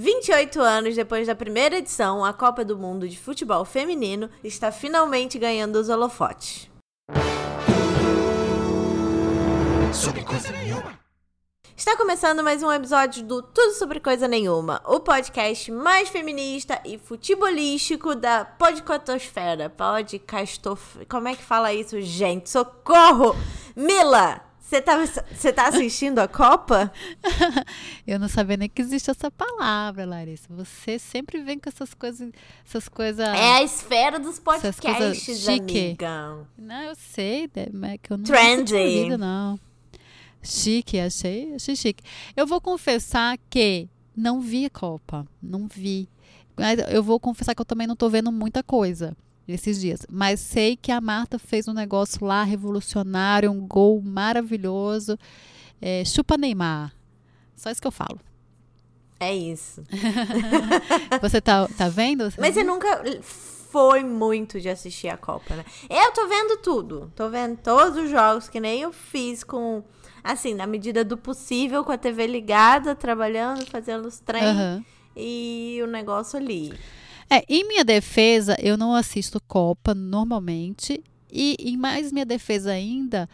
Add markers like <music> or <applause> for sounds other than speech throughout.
28 anos depois da primeira edição, a Copa do Mundo de Futebol Feminino está finalmente ganhando os holofotes. Sobre coisa nenhuma. Está começando mais um episódio do Tudo Sobre Coisa Nenhuma, o podcast mais feminista e futebolístico da podcatosfera. Podcastof... Como é que fala isso, gente? Socorro! Mila! Você tá, você tá assistindo a Copa? <laughs> Eu não sabia nem que existe essa palavra, Larissa. Você sempre vem com essas coisas, essas coisas. É a esfera dos podcasts, amiga. Não, eu sei, mas é que eu não Trendy. não. Chique, achei, achei chique. Eu vou confessar que não vi a Copa, não vi. Mas eu vou confessar que eu também não tô vendo muita coisa esses dias. Mas sei que a Marta fez um negócio lá revolucionário, um gol maravilhoso. É, chupa Neymar. Só isso que eu falo. É isso. <laughs> você tá, tá vendo? Mas você nunca foi muito de assistir a Copa, né? Eu tô vendo tudo. Tô vendo todos os jogos, que nem eu fiz com. Assim, na medida do possível, com a TV ligada, trabalhando, fazendo os treinos. Uhum. E o negócio ali. É, em minha defesa, eu não assisto Copa normalmente. E em mais minha defesa ainda,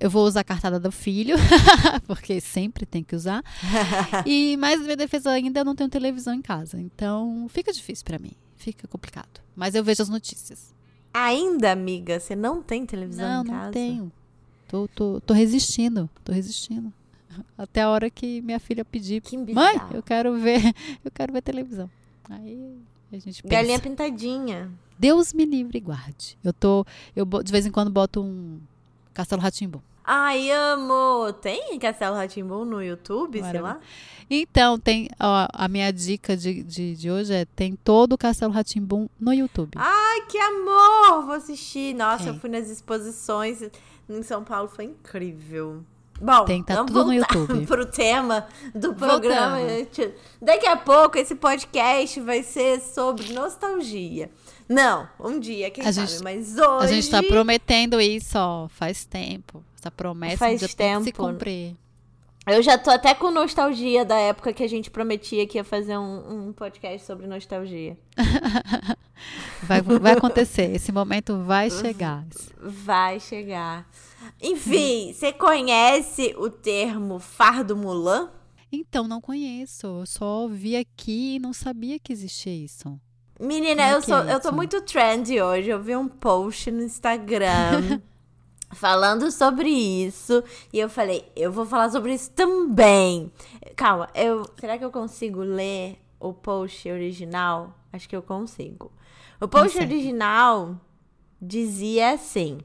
eu vou usar a cartada do filho, <laughs> porque sempre tem que usar. <laughs> e mais minha defesa ainda, eu não tenho televisão em casa. Então, fica difícil para mim. Fica complicado. Mas eu vejo as notícias. Ainda, amiga, você não tem televisão não, em casa? Não, não tenho. Tô, tô, tô resistindo. Tô resistindo. <laughs> Até a hora que minha filha pedir, mãe, eu quero ver, eu quero ver televisão. Aí a gente pensa. Galinha pintadinha. Deus me livre e guarde. Eu tô. Eu de vez em quando boto um Castelo Ratimbo. Ai, amo! Tem Castelo Ratimbu no YouTube, Maravilha. sei lá? Então, tem. Ó, a minha dica de, de, de, hoje é: tem todo o Castelo Ratimbu no YouTube. Ai, que amor! Vou assistir. Nossa, é. eu fui nas exposições em São Paulo, foi incrível. Bom, Tem, tá vamos tudo no YouTube. <laughs> pro tema do programa. Daqui a pouco esse podcast vai ser sobre nostalgia. Não, um dia, quem a sabe, gente, mas hoje... A gente tá prometendo isso, ó, faz tempo. Essa promessa faz já tempo. tem que se cumprir. Eu já tô até com nostalgia da época que a gente prometia que ia fazer um, um podcast sobre nostalgia. <laughs> vai, vai acontecer, esse momento vai chegar. <laughs> Vai chegar. Enfim, você conhece o termo fardo Mulan? Então, não conheço. Eu só vi aqui e não sabia que existia isso. Menina, é eu, sou, é eu tô muito trendy hoje. Eu vi um post no Instagram <laughs> falando sobre isso. E eu falei, eu vou falar sobre isso também. Calma, eu, será que eu consigo ler o post original? Acho que eu consigo. O post original dizia assim: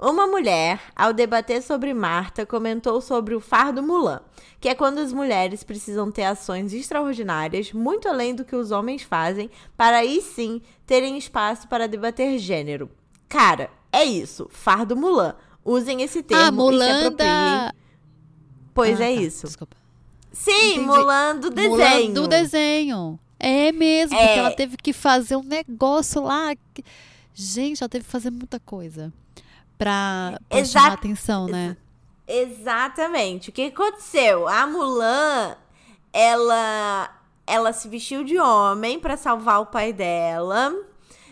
uma mulher, ao debater sobre Marta, comentou sobre o fardo Mulan, que é quando as mulheres precisam ter ações extraordinárias, muito além do que os homens fazem, para aí sim terem espaço para debater gênero. Cara, é isso, fardo Mulan. Usem esse termo ah, Mulan e se apropriem. Da... Pois ah, é tá. isso. Desculpa. Sim, Entendi. Mulan do desenho. Mulan do desenho. É mesmo, é. porque ela teve que fazer um negócio lá. Gente, ela teve que fazer muita coisa pra, pra chamar atenção, né? Exatamente. O que aconteceu? A Mulan, ela, ela se vestiu de homem para salvar o pai dela.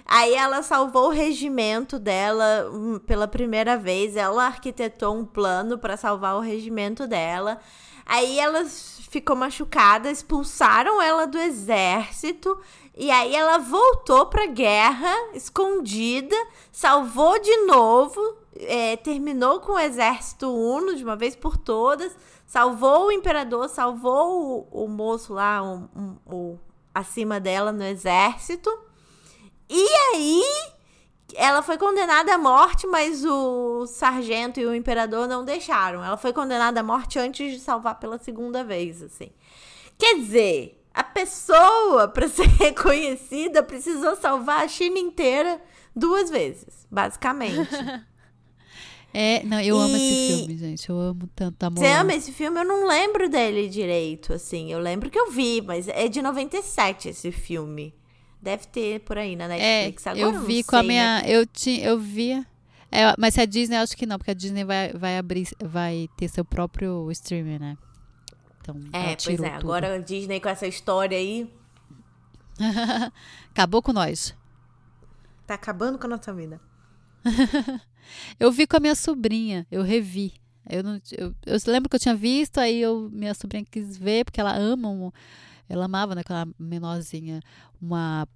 Aí ela salvou o regimento dela hum, pela primeira vez. Ela arquitetou um plano para salvar o regimento dela. Aí ela ficou machucada, expulsaram ela do exército e aí ela voltou pra guerra, escondida, salvou de novo, é, terminou com o exército uno de uma vez por todas, salvou o imperador, salvou o, o moço lá, o, o, acima dela no exército. E aí ela foi condenada à morte, mas o sargento e o imperador não deixaram. Ela foi condenada à morte antes de salvar pela segunda vez, assim. Quer dizer, a pessoa, para ser <laughs> reconhecida, precisou salvar a China inteira duas vezes, basicamente. <laughs> É, não, eu e... amo esse filme, gente. Eu amo tanto amor. Você ama esse filme? Eu não lembro dele direito, assim. Eu lembro que eu vi, mas é de 97 esse filme. Deve ter por aí na Netflix. É, Agora eu vi com sei, a minha. Né? Eu, tinha, eu via. É, mas se a Disney, acho que não, porque a Disney vai, vai abrir, vai ter seu próprio streaming, né? Então, é, pois é. Tudo. Agora a Disney com essa história aí. <laughs> Acabou com nós. Tá acabando com a nossa vida. <laughs> eu vi com a minha sobrinha, eu revi. Eu, não, eu, eu lembro que eu tinha visto, aí eu, minha sobrinha quis ver, porque ela ama, um, ela amava, né, quando ela menorzinha, uma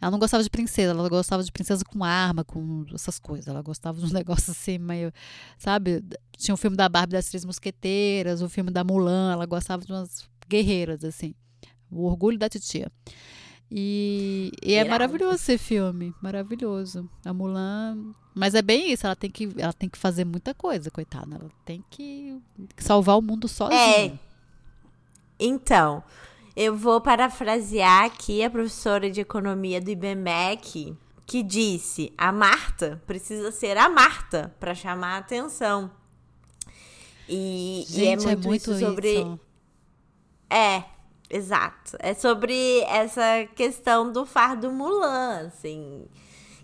ela não gostava de princesa, ela gostava de princesa com arma, com essas coisas. Ela gostava de <laughs> uns negócios assim, meio. Sabe? Tinha o filme da Barbie das Três Mosqueteiras, o filme da Mulan, ela gostava de umas guerreiras, assim. O orgulho da titia. E, e é maravilhoso esse filme, maravilhoso. A Mulan, mas é bem isso, ela tem que, ela tem que fazer muita coisa, coitada. Ela tem que salvar o mundo sozinha. É. Então, eu vou parafrasear aqui a professora de economia do IBMEC, que disse: "A Marta precisa ser a Marta para chamar a atenção". E, Gente, e é muito, é muito sobre isso. É, Exato. É sobre essa questão do fardo Mulan, assim.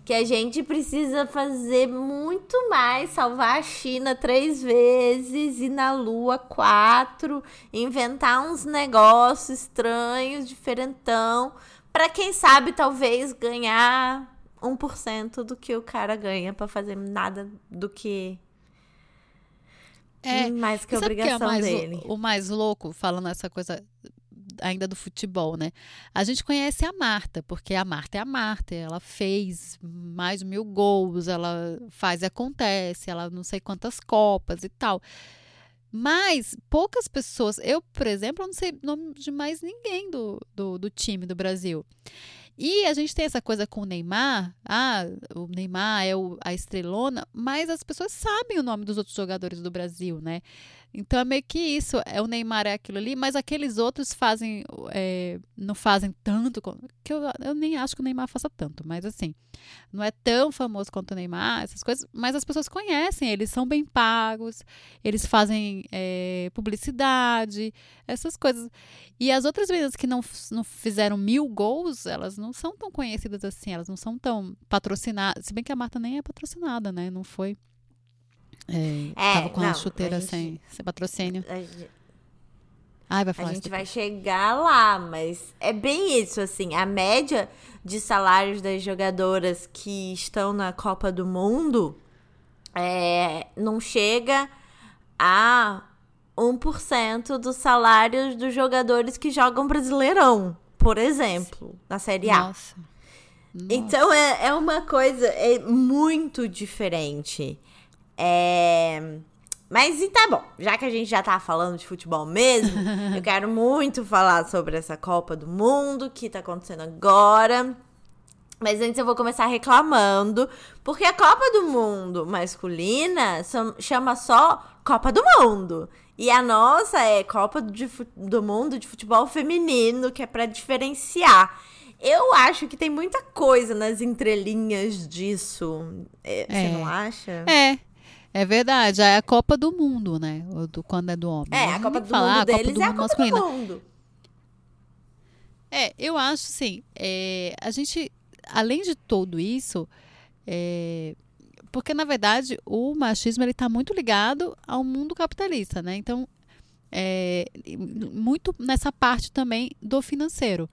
Que a gente precisa fazer muito mais, salvar a China três vezes, ir na Lua quatro, inventar uns negócios estranhos, diferentão, para quem sabe talvez ganhar 1% do que o cara ganha para fazer nada do que é, mais que a obrigação que é mais, dele. O, o mais louco, falando essa coisa ainda do futebol, né? A gente conhece a Marta, porque a Marta é a Marta, ela fez mais mil gols, ela faz e acontece, ela não sei quantas copas e tal. Mas poucas pessoas, eu, por exemplo, não sei nome de mais ninguém do, do, do time do Brasil. E a gente tem essa coisa com o Neymar, ah, o Neymar é o, a estrelona, mas as pessoas sabem o nome dos outros jogadores do Brasil, né? Então é meio que isso, é o Neymar é aquilo ali, mas aqueles outros fazem, é, não fazem tanto, que eu, eu nem acho que o Neymar faça tanto, mas assim, não é tão famoso quanto o Neymar, essas coisas, mas as pessoas conhecem, eles são bem pagos, eles fazem é, publicidade, essas coisas. E as outras meninas que não, não fizeram mil gols, elas não são tão conhecidas assim, elas não são tão patrocinadas, se bem que a Marta nem é patrocinada, né, não foi é, é tava com não, a chuteira a gente, sem, sem patrocínio. A gente, Ai, vai falar a gente vai chegar lá, mas é bem isso, assim. A média de salários das jogadoras que estão na Copa do Mundo é, não chega a 1% dos salários dos jogadores que jogam Brasileirão, por exemplo, na Série A. Nossa. Nossa. Então é, é uma coisa é muito diferente. É... Mas e tá bom, já que a gente já tá falando de futebol mesmo, <laughs> eu quero muito falar sobre essa Copa do Mundo que tá acontecendo agora. Mas antes eu vou começar reclamando, porque a Copa do Mundo masculina chama só Copa do Mundo. E a nossa é Copa do Mundo de Futebol Feminino, que é para diferenciar. Eu acho que tem muita coisa nas entrelinhas disso. É, é. Você não acha? É. É verdade, é a Copa do Mundo, né? Do, quando é do homem. É, a Copa do falar, Mundo deles do é a Copa masculina. do Mundo. É, eu acho sim. É, a gente, além de tudo isso, é, porque na verdade o machismo ele está muito ligado ao mundo capitalista, né? Então, é, muito nessa parte também do financeiro,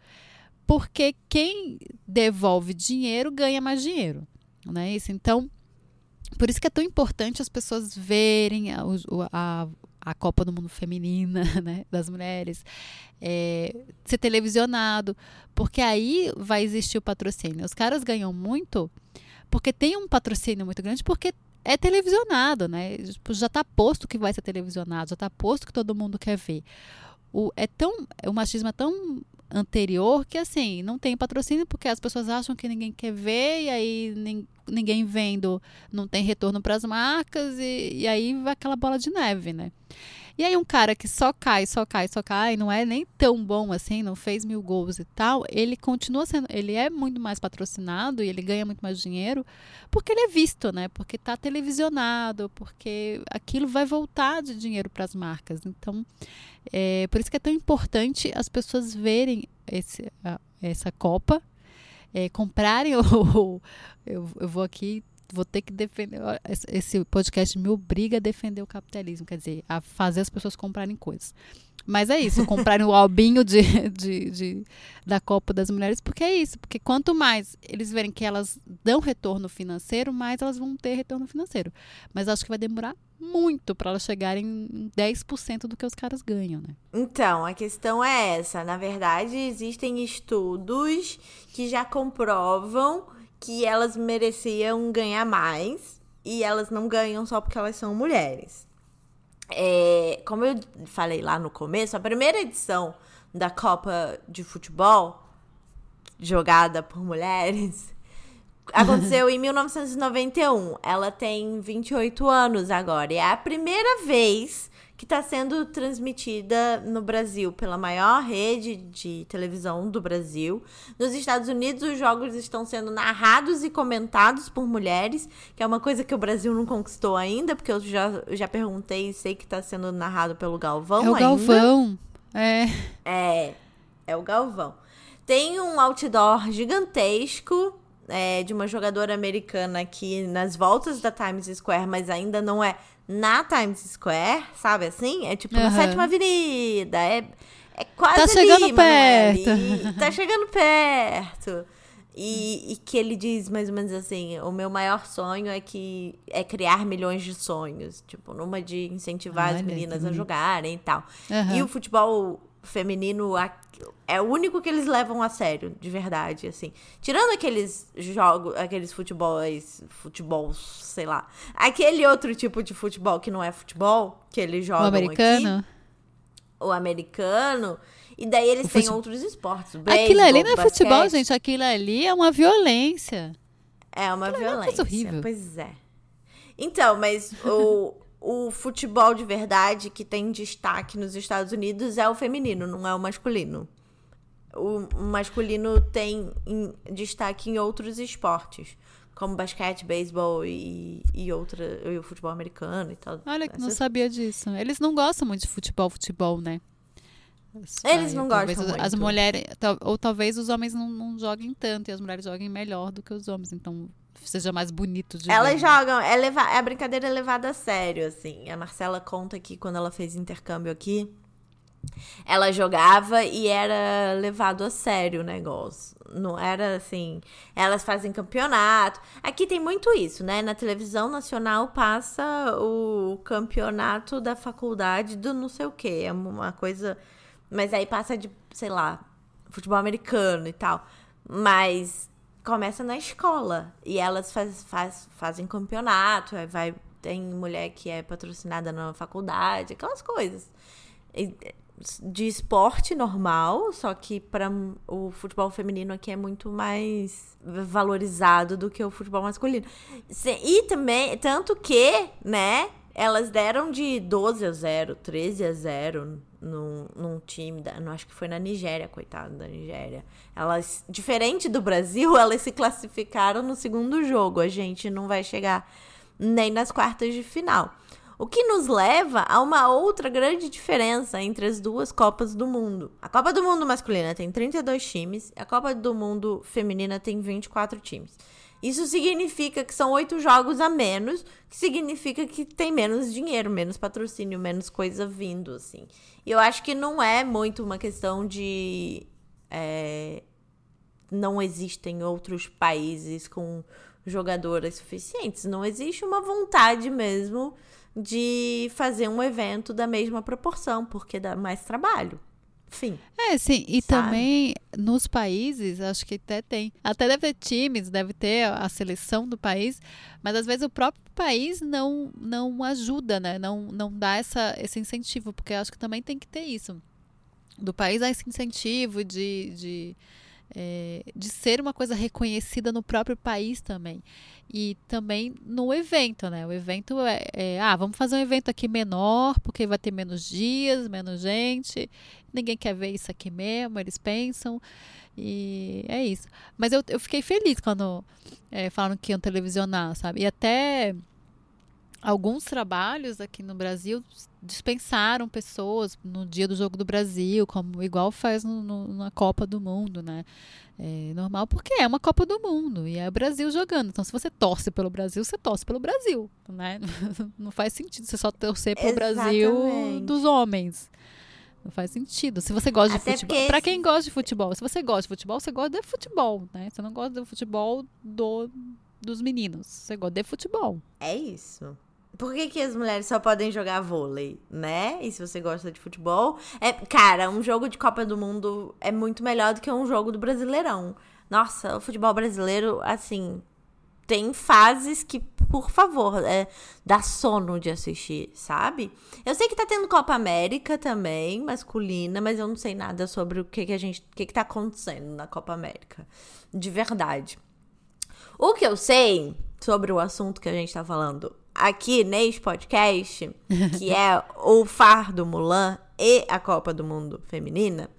porque quem devolve dinheiro ganha mais dinheiro, né? Isso. Então por isso que é tão importante as pessoas verem a, a, a Copa do Mundo Feminina, <laughs> né, das mulheres, é, ser televisionado, porque aí vai existir o patrocínio. Os caras ganham muito porque tem um patrocínio muito grande, porque é televisionado, né? Tipo, já está posto que vai ser televisionado, já está posto que todo mundo quer ver. O, é tão, o machismo é tão anterior que assim não tem patrocínio porque as pessoas acham que ninguém quer ver e aí ninguém vendo não tem retorno para as marcas e, e aí vai aquela bola de neve, né? E aí um cara que só cai, só cai, só cai, não é nem tão bom assim, não fez mil gols e tal, ele continua sendo, ele é muito mais patrocinado e ele ganha muito mais dinheiro porque ele é visto, né? Porque está televisionado, porque aquilo vai voltar de dinheiro para as marcas. Então, é, por isso que é tão importante as pessoas verem esse, essa Copa, é, comprarem <laughs> o, eu, eu vou aqui vou ter que defender. Esse podcast me obriga a defender o capitalismo, quer dizer, a fazer as pessoas comprarem coisas. Mas é isso, comprarem o albinho de, de, de, da Copa das Mulheres, porque é isso. Porque quanto mais eles verem que elas dão retorno financeiro, mais elas vão ter retorno financeiro. Mas acho que vai demorar muito para elas chegarem em 10% do que os caras ganham, né? Então, a questão é essa. Na verdade, existem estudos que já comprovam que elas mereciam ganhar mais e elas não ganham só porque elas são mulheres. É, como eu falei lá no começo, a primeira edição da Copa de Futebol, jogada por mulheres, <laughs> aconteceu em 1991. Ela tem 28 anos agora. E é a primeira vez que está sendo transmitida no Brasil pela maior rede de televisão do Brasil. Nos Estados Unidos, os jogos estão sendo narrados e comentados por mulheres, que é uma coisa que o Brasil não conquistou ainda, porque eu já, já perguntei e sei que está sendo narrado pelo Galvão. É o ainda. Galvão. É. É, é o Galvão. Tem um outdoor gigantesco é, de uma jogadora americana aqui nas voltas da Times Square, mas ainda não é na Times Square, sabe assim? É tipo uhum. na Sétima Avenida, é, é quase tá chegando ali, perto. É <laughs> tá chegando perto. E, e, que ele diz mais ou menos assim: o meu maior sonho é que é criar milhões de sonhos. Tipo, numa de incentivar Olha, as meninas a jogarem e tal. Uhum. E o futebol feminino é o único que eles levam a sério, de verdade, assim. Tirando aqueles jogos, aqueles futebols, futebol, sei lá. Aquele outro tipo de futebol que não é futebol, que eles jogam o americano. Aqui, o americano. E daí eles têm outros esportes. Beisebol, aquilo ali não é basquete. futebol, gente. Aquilo ali é uma violência. É uma aquilo violência. É uma horrível. Pois é. Então, mas o, o futebol de verdade que tem destaque nos Estados Unidos é o feminino, não é o masculino. O masculino tem em, destaque em outros esportes, como basquete, beisebol e, e, outra, e o futebol americano e tal. Olha, que não sabia disso. Eles não gostam muito de futebol, futebol, né? Eles não talvez gostam as muito. mulheres, ou talvez os homens não, não joguem tanto e as mulheres joguem melhor do que os homens. Então seja mais bonito de Elas ver. jogam, é leva, é a brincadeira é levada a sério, assim. A Marcela conta que quando ela fez intercâmbio aqui, ela jogava e era levado a sério o negócio. Não era assim. Elas fazem campeonato. Aqui tem muito isso, né? Na televisão nacional passa o campeonato da faculdade do não sei o quê. É uma coisa. Mas aí passa de, sei lá, futebol americano e tal. Mas começa na escola. E elas faz, faz, fazem campeonato, vai, tem mulher que é patrocinada na faculdade, aquelas coisas. De esporte normal, só que para o futebol feminino aqui é muito mais valorizado do que o futebol masculino. E também, tanto que, né, elas deram de 12 a 0, 13 a 0 num, num time, da, não acho que foi na Nigéria, coitado da Nigéria. Elas, diferente do Brasil, <laughs> elas se classificaram no segundo jogo. A gente não vai chegar nem nas quartas de final. O que nos leva a uma outra grande diferença entre as duas Copas do Mundo. A Copa do Mundo masculina tem 32 times, a Copa do Mundo feminina tem 24 times. Isso significa que são oito jogos a menos, que significa que tem menos dinheiro, menos patrocínio, menos coisa vindo, assim. E eu acho que não é muito uma questão de. É, não existem outros países com jogadoras suficientes. Não existe uma vontade mesmo de fazer um evento da mesma proporção, porque dá mais trabalho. Fim. É, sim. E sabe? também nos países, acho que até tem. Até deve ter times, deve ter a seleção do país, mas às vezes o próprio país não, não ajuda, né? Não, não dá essa, esse incentivo, porque acho que também tem que ter isso. Do país há esse incentivo de, de é, de ser uma coisa reconhecida no próprio país também. E também no evento, né? O evento é, é, ah, vamos fazer um evento aqui menor, porque vai ter menos dias, menos gente. Ninguém quer ver isso aqui mesmo, eles pensam. E é isso. Mas eu, eu fiquei feliz quando é, falaram que iam televisionar, sabe? E até alguns trabalhos aqui no Brasil dispensaram pessoas no dia do jogo do Brasil, como igual faz no, no, na Copa do Mundo, né? É normal porque é uma Copa do Mundo e é o Brasil jogando. Então, se você torce pelo Brasil, você torce pelo Brasil, né? <laughs> Não faz sentido você só torcer pelo Brasil dos homens. Não faz sentido. Se você gosta Até de futebol. esse- quem gosta de futebol, se você gosta de futebol, você gosta de futebol, né? Você não gosta do futebol do, dos meninos. Você gosta de futebol. É isso. Por que, que as mulheres só podem jogar vôlei, né? E se você gosta de futebol. É, cara, um jogo de Copa do Mundo é muito melhor do que um jogo do Brasileirão. Nossa, o futebol brasileiro, assim. Tem fases que, por favor, é, dá sono de assistir, sabe? Eu sei que tá tendo Copa América também, masculina, mas eu não sei nada sobre o que, que a gente. O que, que tá acontecendo na Copa América. De verdade. O que eu sei sobre o assunto que a gente tá falando aqui neste podcast, que é o Fardo Mulan e a Copa do Mundo Feminina,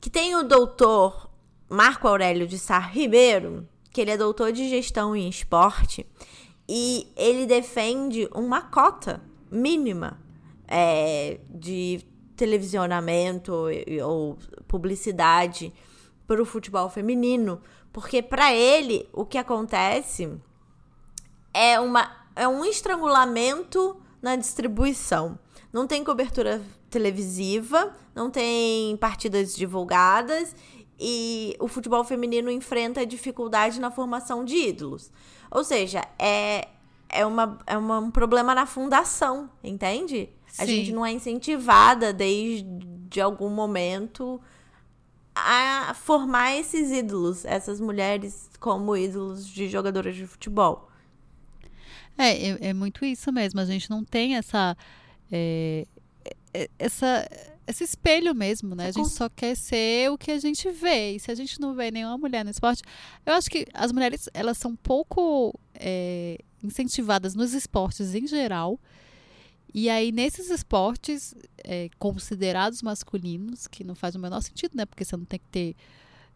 que tem o doutor Marco Aurélio de Sá Ribeiro, que ele é doutor de gestão em esporte, e ele defende uma cota mínima é, de televisionamento ou publicidade para o futebol feminino, porque para ele o que acontece é, uma, é um estrangulamento na distribuição. Não tem cobertura televisiva, não tem partidas divulgadas e o futebol feminino enfrenta dificuldade na formação de ídolos. Ou seja, é, é, uma, é uma- um problema na fundação, entende? A Sim. gente não é incentivada desde algum momento a formar esses ídolos, essas mulheres como ídolos de jogadoras de futebol. É, é, é muito isso mesmo. A gente não tem essa. é, é, essa esse espelho mesmo, né? A gente só quer ser o que a gente vê. E se a gente não vê nenhuma mulher no esporte, eu acho que as mulheres elas são pouco é, incentivadas nos esportes em geral. E aí, nesses esportes é, considerados masculinos, que não faz o menor sentido, né? Porque você não tem que ter.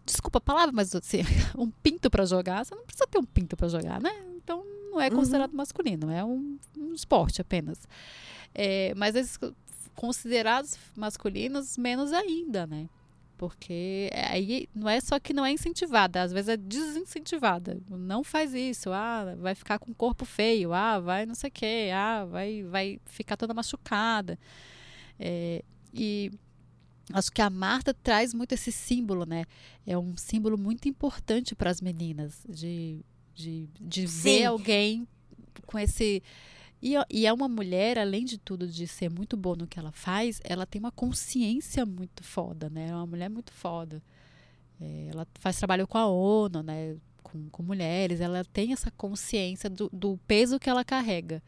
Desculpa a palavra, mas assim, <laughs> um pinto pra jogar, você não precisa ter um pinto pra jogar, né? Então não é considerado masculino, é um, um esporte apenas. É, mas esses considerados masculinos, menos ainda, né? Porque aí não é só que não é incentivada, às vezes é desincentivada. Não faz isso, ah, vai ficar com o corpo feio, ah, vai não sei o quê, ah, vai, vai ficar toda machucada. É, e acho que a Marta traz muito esse símbolo, né? É um símbolo muito importante para as meninas, de, de, de ver alguém com esse. E, e é uma mulher, além de tudo, de ser muito boa no que ela faz, ela tem uma consciência muito foda, né? É uma mulher muito foda. É, ela faz trabalho com a ONU, né? Com, com mulheres, ela tem essa consciência do, do peso que ela carrega.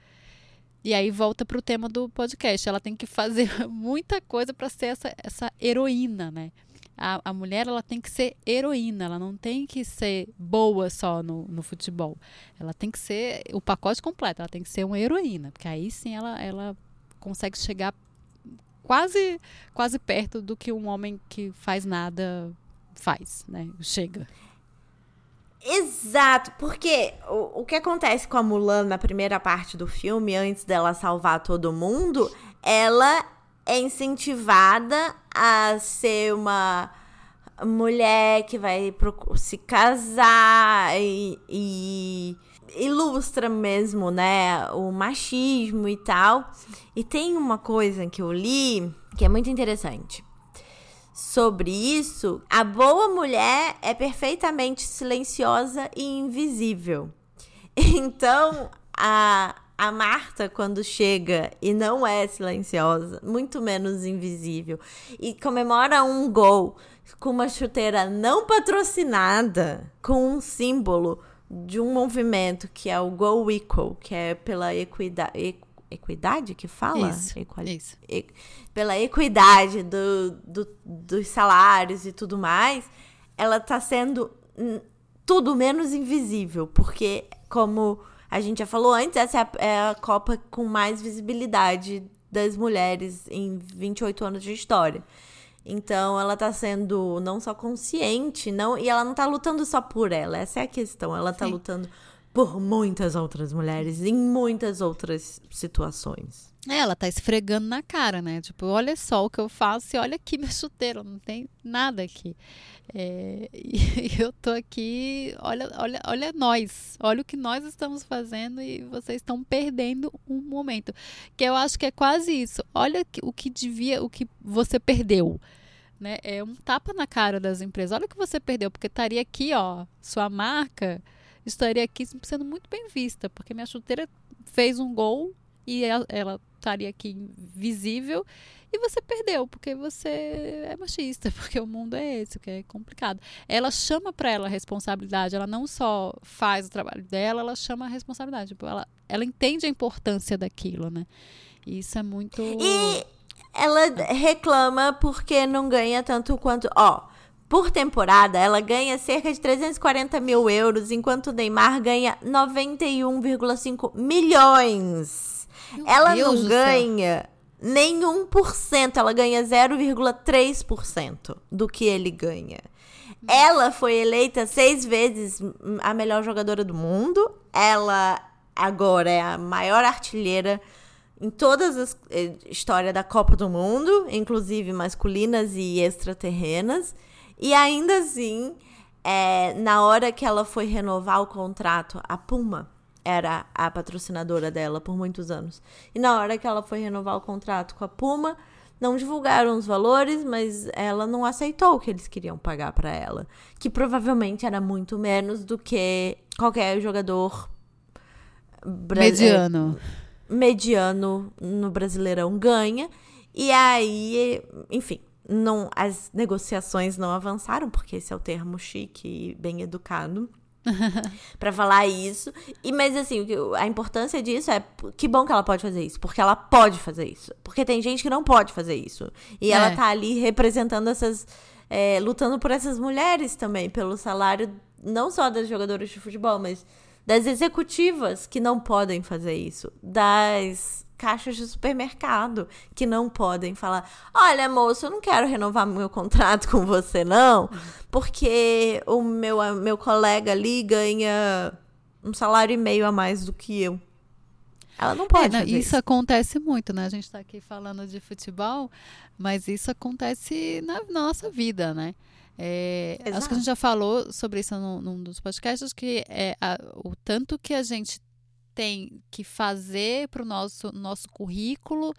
E aí volta pro tema do podcast. Ela tem que fazer <laughs> muita coisa para ser essa, essa heroína, né? A, a mulher ela tem que ser heroína, ela não tem que ser boa só no, no futebol. Ela tem que ser o pacote completo, ela tem que ser uma heroína, porque aí sim ela, ela consegue chegar quase quase perto do que um homem que faz nada faz, né? Chega. Exato, porque o, o que acontece com a Mulan na primeira parte do filme, antes dela salvar todo mundo, ela é incentivada a ser uma mulher que vai se casar e, e ilustra mesmo, né, o machismo e tal. E tem uma coisa que eu li que é muito interessante sobre isso, a boa mulher é perfeitamente silenciosa e invisível. <laughs> Então, a, a Marta, quando chega e não é silenciosa, muito menos invisível, e comemora um gol com uma chuteira não patrocinada, com um símbolo de um movimento que é o Go Equal, que é pela equidade. Equidade que fala? Isso, Equali- isso. e- pela equidade do, do- dos salários e tudo mais, ela tá sendo tudo menos invisível, porque, como a gente já falou antes, essa é a, é a Copa com mais visibilidade das mulheres em 28 anos de história. Então, ela tá sendo não só consciente, não, e ela não tá lutando só por ela, essa é a questão. Ela tá Sim. lutando por muitas outras mulheres em muitas outras situações. É, ela tá esfregando na cara, né? Tipo, olha só o que eu faço e olha aqui minha chuteira, não tem nada aqui. É, <laughs> e eu tô aqui, olha, olha, olha nós, olha o que nós estamos fazendo e vocês estão perdendo um momento. Que eu acho que é quase isso. Olha o que devia, o que você perdeu. Né? É um tapa na cara das empresas. Olha o que você perdeu, porque estaria aqui, ó, sua marca estaria aqui sendo muito bem vista, porque minha chuteira fez um gol e ela estaria aqui visível e você perdeu porque você é machista, <laughs> porque o mundo é esse, que é complicado. Ela chama para ela a responsabilidade, ela não só faz o trabalho dela, ela chama a responsabilidade. Tipo, ela, ela entende a importância daquilo, né? E isso é muito. E ela reclama porque não ganha tanto quanto. Ó, por temporada, ela ganha cerca de 340 mil euros, enquanto o Neymar ganha 91,5 milhões. Meu ela Deus não ganha nenhum por cento, ela ganha 0,3% do que ele ganha. Ela foi eleita seis vezes a melhor jogadora do mundo. Ela agora é a maior artilheira em todas as eh, história da Copa do Mundo, inclusive masculinas e extraterrenas. E ainda assim, é, na hora que ela foi renovar o contrato, a Puma era a patrocinadora dela por muitos anos. E na hora que ela foi renovar o contrato com a Puma, não divulgaram os valores, mas ela não aceitou o que eles queriam pagar para ela, que provavelmente era muito menos do que qualquer jogador mediano mediano no Brasileirão ganha. E aí, enfim, não, as negociações não avançaram, porque esse é o termo chique e bem educado. <laughs> para falar isso. E mas assim, a importância disso é que bom que ela pode fazer isso, porque ela pode fazer isso. Porque tem gente que não pode fazer isso. E é. ela tá ali representando essas é, lutando por essas mulheres também, pelo salário não só das jogadoras de futebol, mas das executivas que não podem fazer isso, das caixas de supermercado que não podem falar: olha, moço, eu não quero renovar meu contrato com você, não, porque o meu, meu colega ali ganha um salário e meio a mais do que eu. Ela não pode. É, não, isso, isso, acontece muito, né? A gente está aqui falando de futebol, mas isso acontece na nossa vida, né? É, acho que a gente já falou sobre isso num, num dos podcasts, que é a, o tanto que a gente tem que fazer para o nosso, nosso currículo,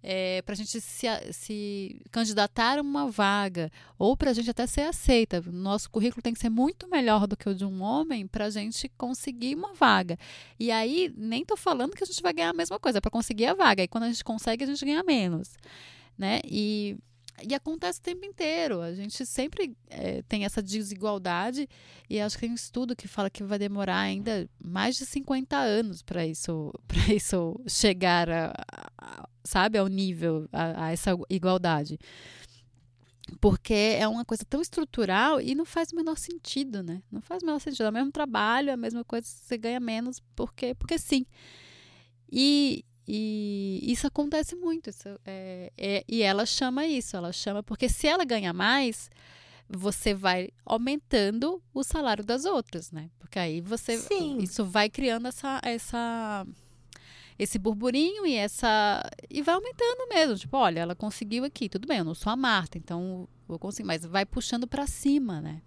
é, para a gente se, se candidatar a uma vaga, ou para a gente até ser aceita. Nosso currículo tem que ser muito melhor do que o de um homem para a gente conseguir uma vaga. E aí, nem estou falando que a gente vai ganhar a mesma coisa, para conseguir a vaga. E quando a gente consegue, a gente ganha menos. Né? E e acontece o tempo inteiro. A gente sempre é, tem essa desigualdade e acho que tem um estudo que fala que vai demorar ainda mais de 50 anos para isso, <laughs> isso chegar, a, a, sabe, ao nível, a, a essa igualdade porque é uma coisa tão estrutural e não faz o menor sentido, né? Não faz o menor sentido. É o mesmo trabalho, é a mesma coisa, você ganha menos porque, porque sim. E, e isso acontece muito. Isso é, é, e ela chama isso, ela chama, porque se ela ganha mais, você vai aumentando o salário das outras, né? Porque aí você. Sim. Isso vai criando essa, essa esse burburinho e essa. E vai aumentando mesmo. Tipo, olha, ela conseguiu aqui, tudo bem, eu não sou a Marta, então vou conseguir, mas vai puxando para cima, né?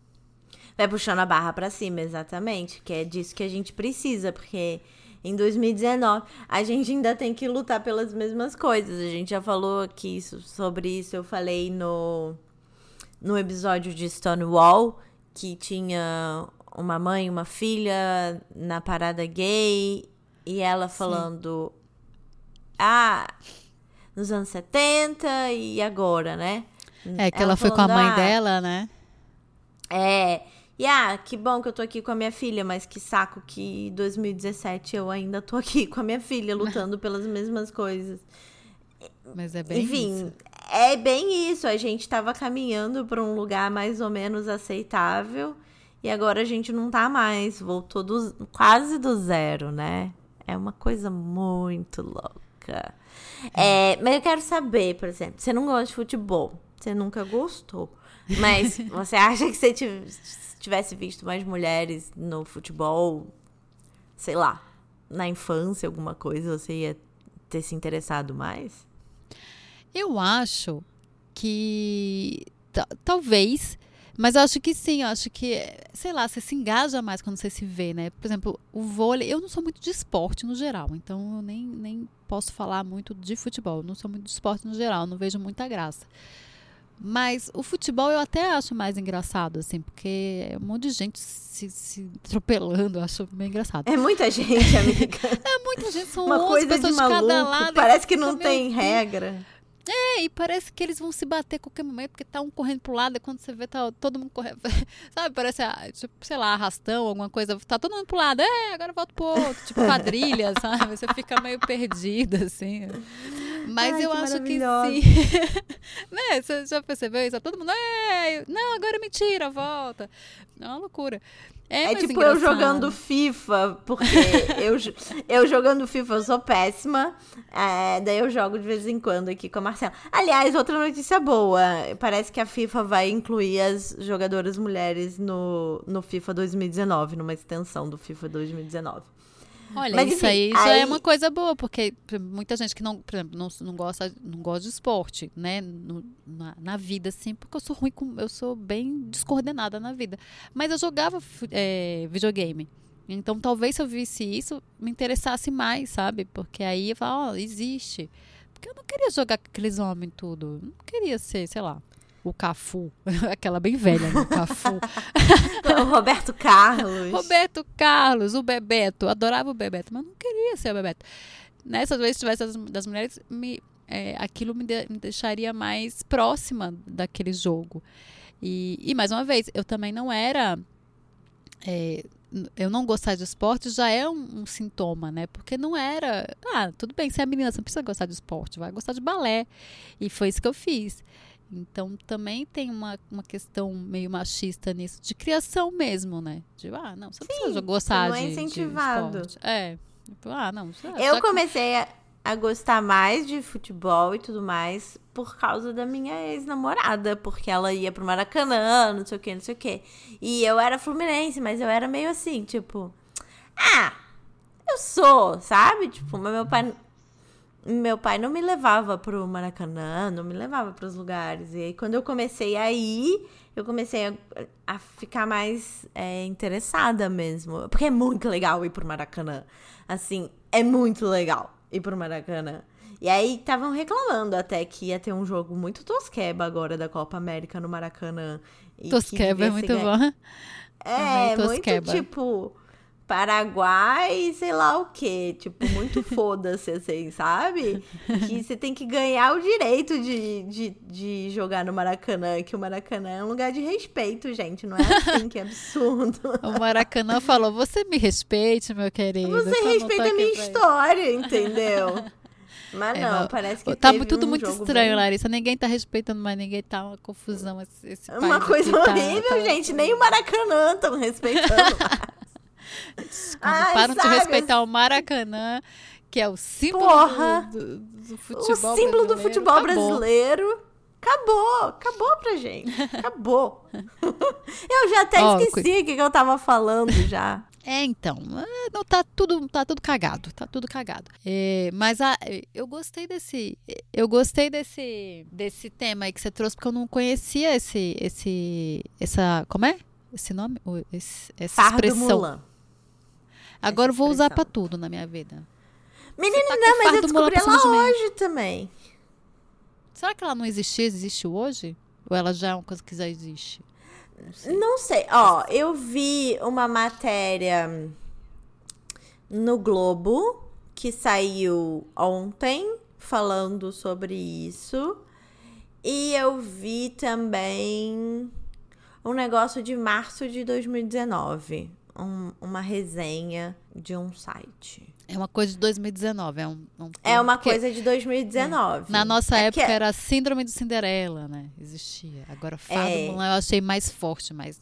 Vai puxando a barra para cima, exatamente. Que é disso que a gente precisa, porque em 2019. A gente ainda tem que lutar pelas mesmas coisas. A gente já falou aqui sobre isso. Eu falei no, no episódio de Stonewall que tinha uma mãe e uma filha na parada gay e ela falando: Sim. Ah, nos anos 70 e agora, né? É, que ela, ela foi com a mãe ah, dela, né? É. E ah, que bom que eu tô aqui com a minha filha, mas que saco que 2017 eu ainda tô aqui com a minha filha lutando <laughs> pelas mesmas coisas. Mas é bem Enfim, isso. é bem isso. A gente tava caminhando para um lugar mais ou menos aceitável e agora a gente não tá mais. Voltou do, quase do zero, né? É uma coisa muito louca. É. É, mas eu quero saber, por exemplo, você não gosta de futebol, você nunca gostou. Mas você acha que você tivesse visto mais mulheres no futebol, sei lá, na infância, alguma coisa, você ia ter se interessado mais? Eu acho que talvez, mas eu acho que sim, eu acho que, sei lá, você se engaja mais quando você se vê, né? Por exemplo, o vôlei, eu não sou muito de esporte no geral, então eu nem, nem posso falar muito de futebol, eu não sou muito de esporte no geral, não vejo muita graça. Mas o futebol eu até acho mais engraçado, assim, porque é um monte de gente se, se atropelando, eu acho bem engraçado. É muita gente, amiga. <laughs> é muita gente, são Uma 11 coisa pessoas de, maluco, de cada lado. Parece que não tem regra. É, e parece que eles vão se bater a qualquer momento, porque tá um correndo pro lado, e quando você vê, tá todo mundo correndo. <laughs> Sabe, parece, ah, tipo, sei lá, arrastão, alguma coisa. Tá todo mundo pro lado, é, agora volta pro outro. Tipo, quadrilha, <laughs> sabe? Você fica meio perdida, assim. Mas Ai, eu que acho que sim. <laughs> né? Você já percebeu isso? Todo mundo, é, não, agora é mentira, volta. É uma loucura. É, é tipo engraçado. eu jogando FIFA, porque <laughs> eu, eu jogando FIFA eu sou péssima. É, daí eu jogo de vez em quando aqui com a Marcela. Aliás, outra notícia boa. Parece que a FIFA vai incluir as jogadoras mulheres no, no FIFA 2019, numa extensão do FIFA 2019. Olha, Mas, isso enfim, aí já aí... é uma coisa boa, porque muita gente que não, por exemplo, não, não, gosta, não gosta de esporte, né? No, na, na, vida, assim, porque eu sou ruim com. Eu sou bem descoordenada na vida. Mas eu jogava é, videogame. Então talvez se eu visse isso, me interessasse mais, sabe? Porque aí eu falo, ó, oh, existe. Porque eu não queria jogar com aqueles homens tudo. Não queria ser, sei lá, o Cafu, <laughs> aquela bem velha, né? o Cafu. <laughs> o Roberto Carlos. Roberto Carlos, o Bebeto. Adorava o Bebeto, mas não queria ser o Bebeto. Nessa vez, se tivesse das, das mulheres, me, é, aquilo me, de, me, deixaria mais próxima daquele jogo. E, e, mais uma vez, eu também não era. É, eu não gostar de esporte já é um, um, sintoma, né? Porque não era. Ah, tudo bem, você é menina, você não precisa gostar de esporte, vai gostar de balé. E foi isso que eu fiz. Então também tem uma, uma questão meio machista nisso, de criação mesmo, né? De, ah, não, você não Sim, precisa gostar não é incentivado. De é. Tipo, ah, não. Já, eu já comecei a, a gostar mais de futebol e tudo mais por causa da minha ex-namorada, porque ela ia pro Maracanã, não sei o que, não sei o que. E eu era fluminense, mas eu era meio assim, tipo, ah, eu sou, sabe? Tipo, meu pai meu pai não me levava pro Maracanã, não me levava para os lugares. E aí, quando eu comecei a ir, eu comecei a, a ficar mais é, interessada mesmo. Porque é muito legal ir pro Maracanã. Assim, é muito legal ir pro Maracanã. E aí, estavam reclamando até que ia ter um jogo muito tosqueba agora da Copa América no Maracanã. tosqueba é muito bom. É, é muito tipo Paraguai, sei lá o quê. Tipo, muito <laughs> foda-se, assim, sabe? Que você tem que ganhar o direito de, de, de jogar no Maracanã, que o Maracanã é um lugar de respeito, gente. Não é assim que é absurdo. <laughs> O Maracanã falou: você me respeite, meu querido. Você respeita a minha história, entendeu? Mas é, não, parece que tá tudo um muito estranho, bem... Larissa. Ninguém tá respeitando mais ninguém, tá uma confusão esse, esse Uma coisa tá, horrível, tá, gente. Tá... Nem o Maracanã estão respeitando. <laughs> Quando Ai, param sabe? de respeitar o Maracanã, que é o símbolo do, do, do futebol O símbolo do futebol acabou. brasileiro. Acabou, acabou pra gente. Acabou. <laughs> eu já até oh, esqueci o que, que eu tava falando já. É, então, é, não tá tudo, tá tudo cagado, tá tudo cagado. É, mas a, eu gostei desse, eu gostei desse, desse tema aí que você trouxe porque eu não conhecia esse, esse, essa, como é? Esse nome, esse, essa Fardo expressão. Mulan. Agora eu vou usar para tudo na minha vida. Menina, tá não, mas eu descobri ela hoje também. Será que ela não existia, existe hoje? Ou ela já é uma coisa que já existe? Não sei. Não sei. Ó, eu vi uma matéria no Globo que saiu ontem falando sobre isso. E eu vi também um negócio de março de 2019 um, uma resenha de um site. É uma coisa de 2019, é um, um É uma coisa de 2019. É. Na nossa é época é... era síndrome de Cinderela, né? Existia. Agora Fado é. Mulan eu achei mais forte, mais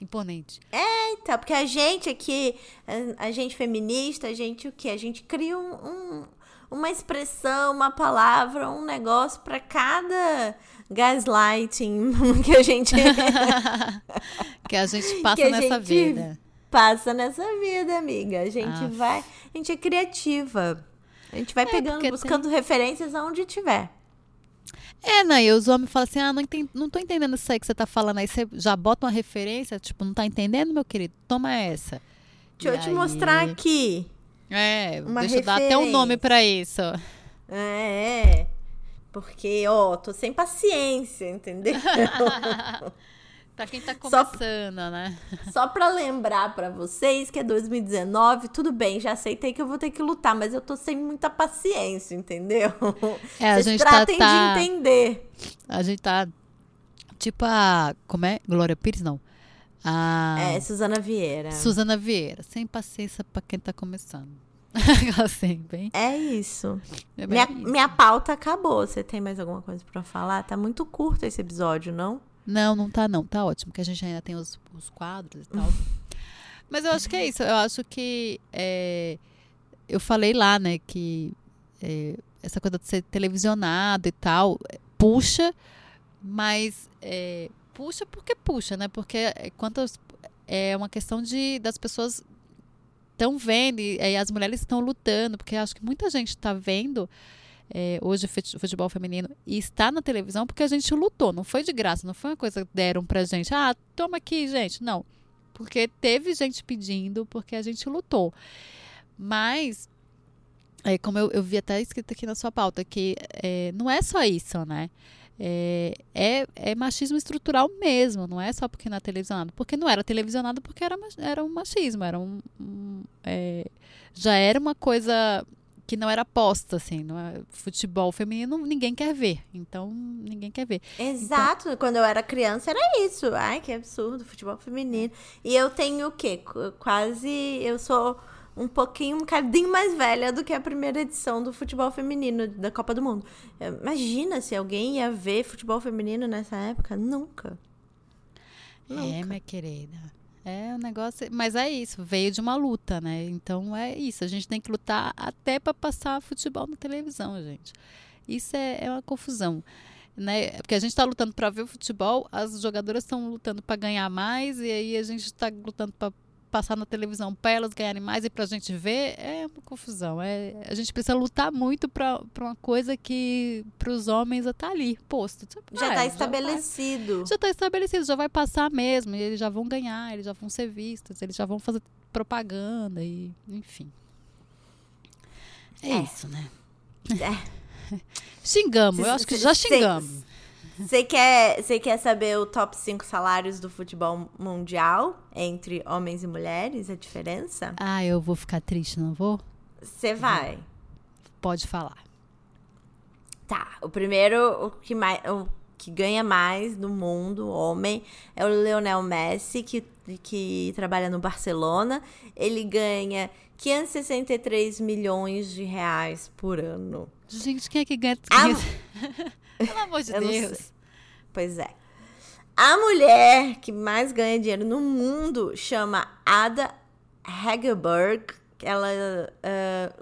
imponente. É, então, porque a gente aqui, a, a gente feminista, a gente o quê? A gente cria um, um uma expressão, uma palavra, um negócio para cada gaslighting <laughs> que a gente <laughs> que a gente <laughs> passa nessa gente... vida. Passa nessa vida, amiga. A gente Ah. vai. A gente é criativa. A gente vai pegando, porque buscando referências aonde tiver. É, né? E os homens falam assim: ah, não, entendi, não tô entendendo isso aí que você tá falando. Aí você já bota uma referência, tipo, não tá entendendo, meu querido? Toma essa. Deixa E eu te aí- mostrar aqui. É, Uma deixa eu dar até um nome pra isso. É. Porque, ó, tô sem paciência, entendeu? <laughs> pra quem tá Só- começando, né? <laughs> Só pra lembrar pra vocês que é 2019, tudo bem, já aceitei que eu vou ter que lutar, mas eu tô sem muita paciência, entendeu? <laughs> É, a gente tá, tratem tá- de entender. A gente tá. Tipo a. Como é? Glória Pires, não. A. É, Suzana Vieira. Suzana Vieira. Sem paciência pra quem tá começando. <laughs> assim, bem. É isso. é Minha, isso. minha pauta acabou. Você tem mais alguma coisa pra falar? Tá muito curto esse episódio, não? Não, não tá, não. Tá ótimo, que a gente ainda tem os, os quadros e tal. <laughs> Mas eu acho que é isso. Eu acho que. é, eu falei lá, né, que é, essa coisa de ser televisionado e tal, é, puxa, mas. é, puxa porque puxa, né? Porque é, quantas. É uma questão de das pessoas estão vendo e, e as mulheres estão lutando, porque acho que muita gente está vendo é, hoje o fute- futebol feminino está na televisão porque a gente lutou, não foi de graça, não foi uma coisa que deram pra gente, ah, toma aqui, gente, não. Porque teve gente pedindo, porque a gente lutou. Mas, é, como eu, eu vi até escrito aqui na sua pauta, que é, não é só isso, né? É, é, é machismo estrutural mesmo, não é só porque não é televisionado. Porque não era televisionado porque era, era um machismo, era um, um, é, já era uma coisa que não era posta, assim, não é, futebol feminino ninguém quer ver, então ninguém quer ver. Exato. Quando eu era criança era isso. Ai, que absurdo, futebol feminino. E eu tenho o quê? Qu- Quase. Eu sou um pouquinho, um cadinho mais velha do que a primeira edição do futebol feminino da Copa do Mundo. Imagina se alguém ia ver futebol feminino nessa época. Nunca. É, Nunca. minha querida. É um negócio, mas é isso, veio de uma luta, né? Então é isso, a gente tem que lutar até para passar futebol na televisão, gente. Isso é, é uma confusão, né? Porque a gente está lutando para ver o futebol, as jogadoras estão lutando para ganhar mais e aí a gente está lutando para passar na televisão para elas ganharem mais e para a gente ver, é uma confusão. É, a gente precisa lutar muito para uma coisa que para os homens está ali, posto. Já tá vai. estabelecido. Já está estabelecido, já vai passar mesmo, e eles já vão ganhar, eles já vão ser vistos, eles já vão fazer propaganda e, enfim. É, É. isso, né? É. <laughs> Xingamos, eu acho que já xingamos. Você quer, você quer saber o top 5 salários do futebol mundial entre homens e mulheres? A diferença? Ah, eu vou ficar triste, não vou? Você vai. Pode falar. Tá, o primeiro, o que, mais, o que ganha mais no mundo, homem, é o Lionel Messi, que, que trabalha no Barcelona. Ele ganha 563 milhões de reais por ano. Gente, quem é que ganha? Ah, <laughs> Pelo amor de Deus. Pois é. A mulher que mais ganha dinheiro no mundo chama Ada Hegerberg. Ela eh,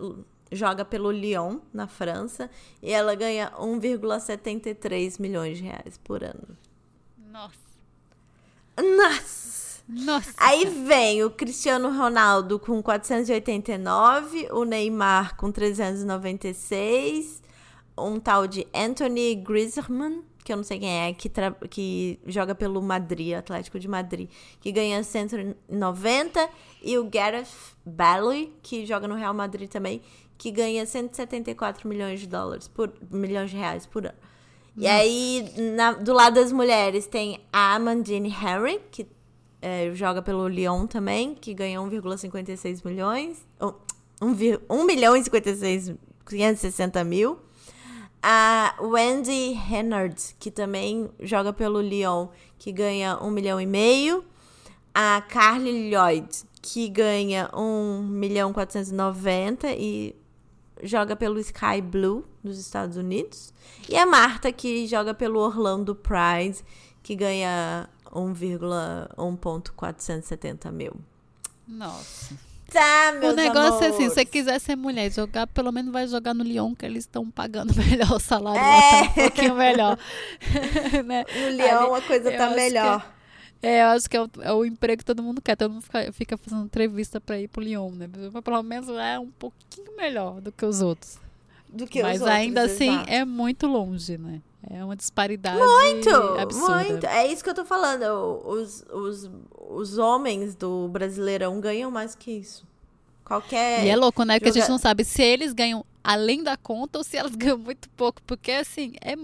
joga pelo Lyon, na França. E ela ganha 1,73 milhões de reais por ano. Nossa. Nossa! Nossa. Aí vem o Cristiano Ronaldo com 489, o Neymar com 396, um tal de Anthony Griezmann, que eu não sei quem é, que, que joga pelo Madrid, Atlético de Madrid, que ganha 190, e o Gareth Bale, que joga no Real Madrid também, que ganha 174 milhões de dólares por milhões de reais por ano. E aí, na- do lado das mulheres, tem a Amandine Henry, que é, joga pelo Lyon também, que ganha 1,56 milhões. 1, vi- 1 milhão e 56, 560 mil. A Wendy Hennard, que também joga pelo Lyon, que ganha 1 milhão e meio. A Carly Lloyd, que ganha 1 milhão e 490 e joga pelo Sky Blue dos Estados Unidos. E a Marta, que joga pelo Orlando Pride, que ganha 1,1.470 mil. Nossa. Tá, meus o negócio é assim, amores. se você quiser ser mulher e jogar, pelo menos vai jogar no Lyon, que eles estão pagando <laughs> melhor o salário É. lá tá um pouquinho melhor. <laughs> né? No Leão a coisa eu tá melhor. É, eu acho que é o, é o, emprego que todo mundo quer. Todo mundo fica, fica fazendo entrevista para ir pro Lyon, né? Mas pelo menos é um pouquinho melhor do que os outros. Do que Mas os ainda outros, assim exato. é muito longe, né? É uma disparidade Muito, absurda. muito. É isso que eu tô falando. Os, os, os homens do Brasileirão ganham mais que isso. Qualquer. E é louco, né? Porque a gente joga- não sabe se eles ganham além da conta ou se elas <laughs> ganham muito pouco. Porque, assim, é,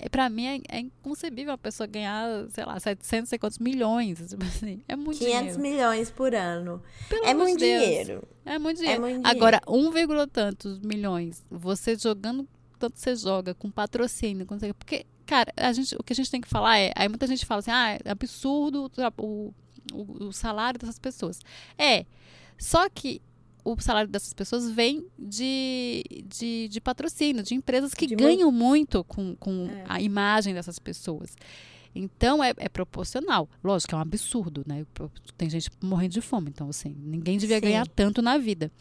é, pra mim é, é inconcebível uma pessoa ganhar, sei lá, 700, sei quantos milhões. <laughs> Tipo assim, é muito 500 dinheiro. milhões por ano. Pelo é muito Deus. dinheiro. É muito dinheiro. muito Agora, 1, vírgula tantos milhões, você jogando tanto você joga, com patrocínio, com... porque, cara, a gente, o que a gente tem que falar é, aí muita gente fala assim, ah, é absurdo o, o, o salário dessas pessoas. É, só que o salário dessas pessoas vem de, de, de patrocínio, de empresas que De mu- ganham muito com, com É. a imagem dessas pessoas. Então é, é proporcional. Lógico que é um absurdo, né? Tem gente morrendo de fome, então assim, ninguém devia Sim. ganhar tanto na vida.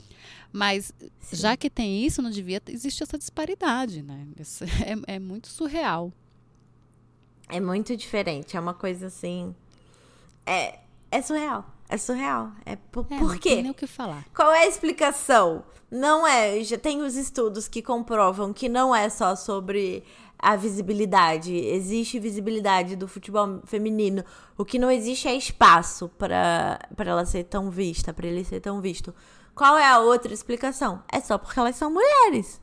Mas Sim. já que tem isso, não devia existir essa disparidade, né? Isso <laughs> é, é muito surreal. É muito diferente. É uma coisa assim. É, é surreal. É surreal. É por, É, por não tem nem quê? o que falar. Qual é a explicação? Não é. Já tem os estudos que comprovam que não é só sobre a visibilidade. Existe visibilidade do futebol feminino. O que não existe é espaço para ela ser tão vista, para ele ser tão visto. Qual é a outra explicação? É só porque elas são mulheres.